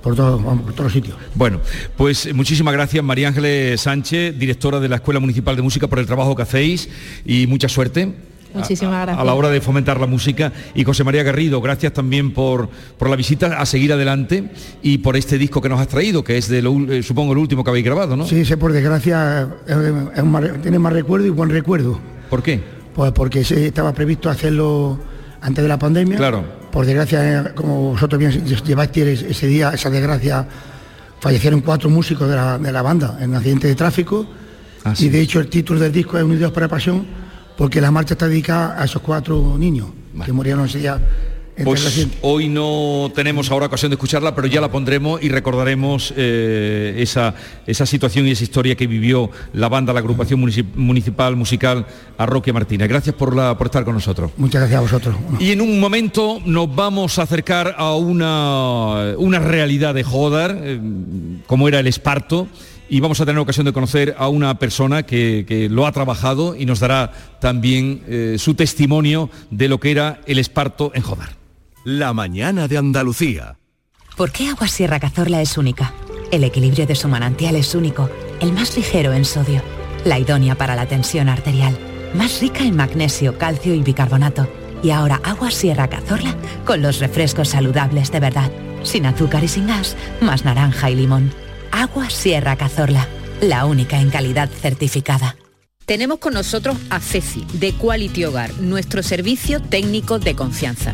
por todo, vamos, por todos los sitios. Bueno, pues muchísimas gracias María Ángeles Sánchez, directora de la Escuela Municipal de Música, por el trabajo que hacéis y mucha suerte. Muchísimas a- gracias. A la hora de fomentar la música. Y José María Garrido, gracias también por, por la visita, a seguir adelante y por este disco que nos has traído, que es de lo, eh, supongo el último que habéis grabado, ¿no? Sí, ese por desgracia eh, es un mal- tiene más recuerdo y buen recuerdo. ¿Por qué? Pues porque estaba previsto hacerlo antes de la pandemia. Claro. Por desgracia, como vosotros bien lleváis ese día, esa desgracia, fallecieron cuatro músicos de la, de la banda en un accidente de tráfico. Ah, y de hecho el título del disco es Unidos para la Pasión, porque la marcha está dedicada a esos cuatro niños que murieron ese día Pues hoy no tenemos ahora ocasión de escucharla, pero ya la pondremos y recordaremos eh, esa, esa situación y esa historia que vivió la banda, la agrupación munici- municipal musical Arroquia Martínez. Gracias por, la, por estar con nosotros. Muchas gracias a vosotros. Y en un momento nos vamos a acercar a una, una realidad de Jodar, eh, como era el esparto, y vamos a tener ocasión de conocer a una persona que, que lo ha trabajado y nos dará también eh, su testimonio de lo que era el esparto en Jodar. La mañana de Andalucía. ¿Por qué Agua Sierra Cazorla es única? El equilibrio de su manantial es único, el más ligero en sodio, la idónea para la tensión arterial, más rica en magnesio, calcio y bicarbonato. Y ahora Agua Sierra Cazorla con los refrescos saludables de verdad, sin azúcar y sin gas, más naranja y limón. Agua Sierra Cazorla, la única en calidad certificada. Tenemos con nosotros a Ceci, de Quality Hogar, nuestro servicio técnico de confianza.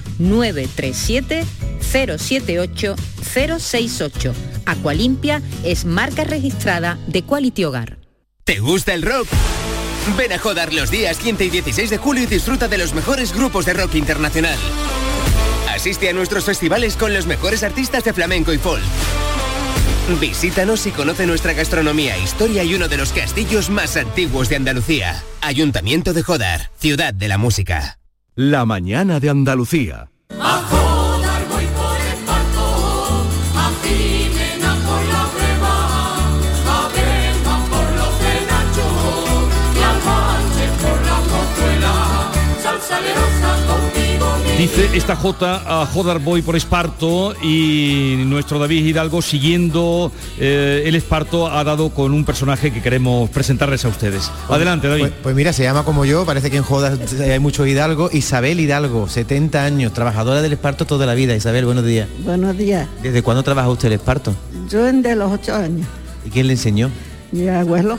937 078 068. Aqualimpia es marca registrada de Quality Hogar. ¿Te gusta el rock? Ven a Jodar los días 15 y 16 de julio y disfruta de los mejores grupos de rock internacional. Asiste a nuestros festivales con los mejores artistas de flamenco y folk. Visítanos y conoce nuestra gastronomía, historia y uno de los castillos más antiguos de Andalucía. Ayuntamiento de Jodar, ciudad de la música. La mañana de Andalucía. Dice esta J a Jodar Boy por Esparto y nuestro David Hidalgo siguiendo eh, el Esparto ha dado con un personaje que queremos presentarles a ustedes. Adelante, David. Pues, pues mira, se llama como yo, parece que en Jodas hay muchos Hidalgo. Isabel Hidalgo, 70 años, trabajadora del Esparto toda la vida. Isabel, buenos días. Buenos días. ¿Desde cuándo trabaja usted el Esparto? Yo en de los ocho años. ¿Y quién le enseñó? Mi abuelo,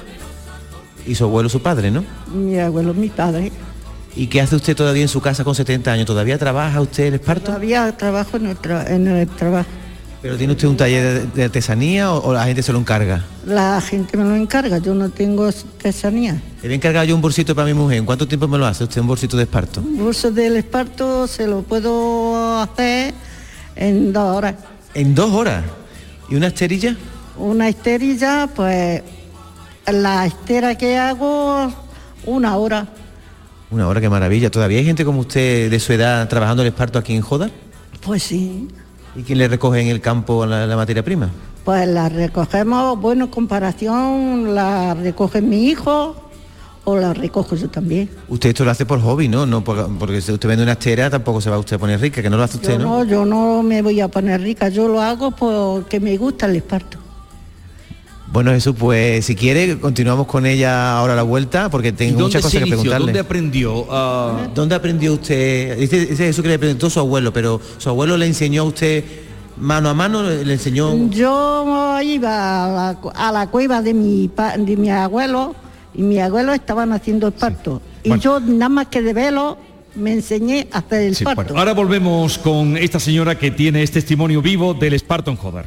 Y su abuelo, su padre, ¿no? mi abuelo, mi padre. ¿Y qué hace usted todavía en su casa con 70 años? ¿Todavía trabaja usted el Esparto? Todavía trabajo en el, tra- en el trabajo. ¿Pero tiene usted un taller de, artesanía o, o la gente se lo encarga? La gente me lo encarga, yo no tengo artesanía. Le voy a encargar yo un bolsito para mi mujer. ¿En cuánto tiempo me lo hace usted un bolsito de Esparto? Un bolso del esparto se lo puedo hacer en dos horas. ¿En dos horas? ¿Y una esterilla? Una esterilla, pues la estera que hago, una hora. Una hora, qué maravilla. ¿Todavía hay gente como usted de su edad trabajando el Esparto aquí en Joda? Pues sí. ¿Y quién le recoge en el campo la, la materia prima? Pues la recogemos, bueno, en comparación, la recoge mi hijo o la recojo yo también. Usted esto lo hace por hobby, ¿no? no por- porque si usted vende una estera tampoco se va usted a poner rica, que no lo hace usted, Yo ¿no? no, yo no me voy a poner rica, yo lo hago porque me gusta el esparto. Bueno, Jesús, pues si quiere, continuamos con ella ahora a la vuelta, porque ¿Y tengo muchas cosas que preguntarle. ¿Dónde aprendió? a- ¿Dónde aprendió usted? Dice, dice Jesús que le preguntó su abuelo, pero su abuelo le enseñó a usted mano a mano, le enseñó... Yo iba a la, cu- a la cueva de mi, pa- de mi abuelo y mi abuelo estaban haciendo el parto. Y yo nada más que de velo me enseñé a hacer el Sí, parto. bueno, ahora volvemos con esta señora que tiene este testimonio vivo del Esparto en Jodar.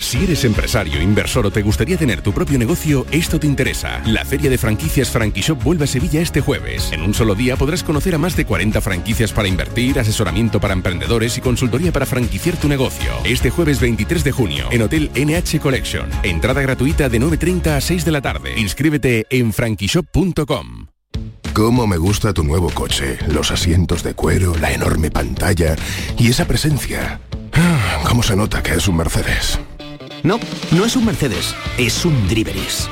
Si eres empresario, inversor o te gustaría tener tu propio negocio, esto te interesa. La feria de franquicias Franquishop vuelve a Sevilla este jueves. En un solo día podrás conocer a más de 40 franquicias para invertir, asesoramiento para emprendedores y consultoría para franquiciar tu negocio. Este jueves 23 de junio, en Hotel NH Collection. Entrada gratuita de 9.30 a 6 de la tarde. Inscríbete en franquishop.com. Cómo me gusta tu nuevo coche, los asientos de cuero, la enorme pantalla y esa presencia. Ah, ¿Cómo se nota que es un Mercedes? No, no es un Mercedes, es un Driveris.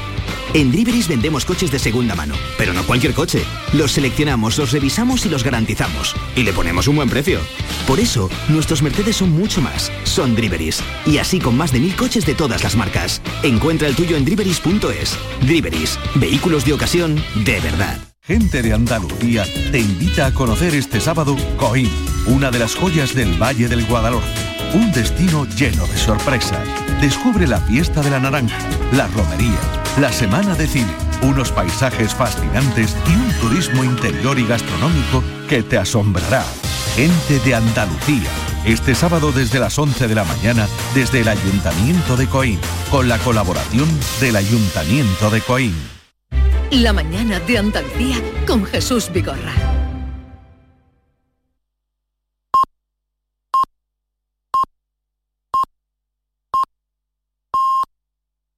En Driveris vendemos coches de segunda mano, pero no cualquier coche. Los seleccionamos, los revisamos y los garantizamos. Y le ponemos un buen precio. Por eso, nuestros Mercedes son mucho más. Son Driveris. Y así con más de mil coches de todas las marcas. Encuentra el tuyo en driveris.es. Driveris. Vehículos de ocasión de verdad. Gente de Andalucía te invita a conocer este sábado Coín, una de las joyas del Valle del Guadalhorce. Un destino lleno de sorpresas. Descubre la fiesta de la naranja, la romería, la semana de cine, unos paisajes fascinantes y un turismo interior y gastronómico que te asombrará. Gente de Andalucía. Este sábado desde las 11 de la mañana desde el Ayuntamiento de Coín, con la colaboración del Ayuntamiento de Coín. La mañana de Andalucía con Jesús Vigorra.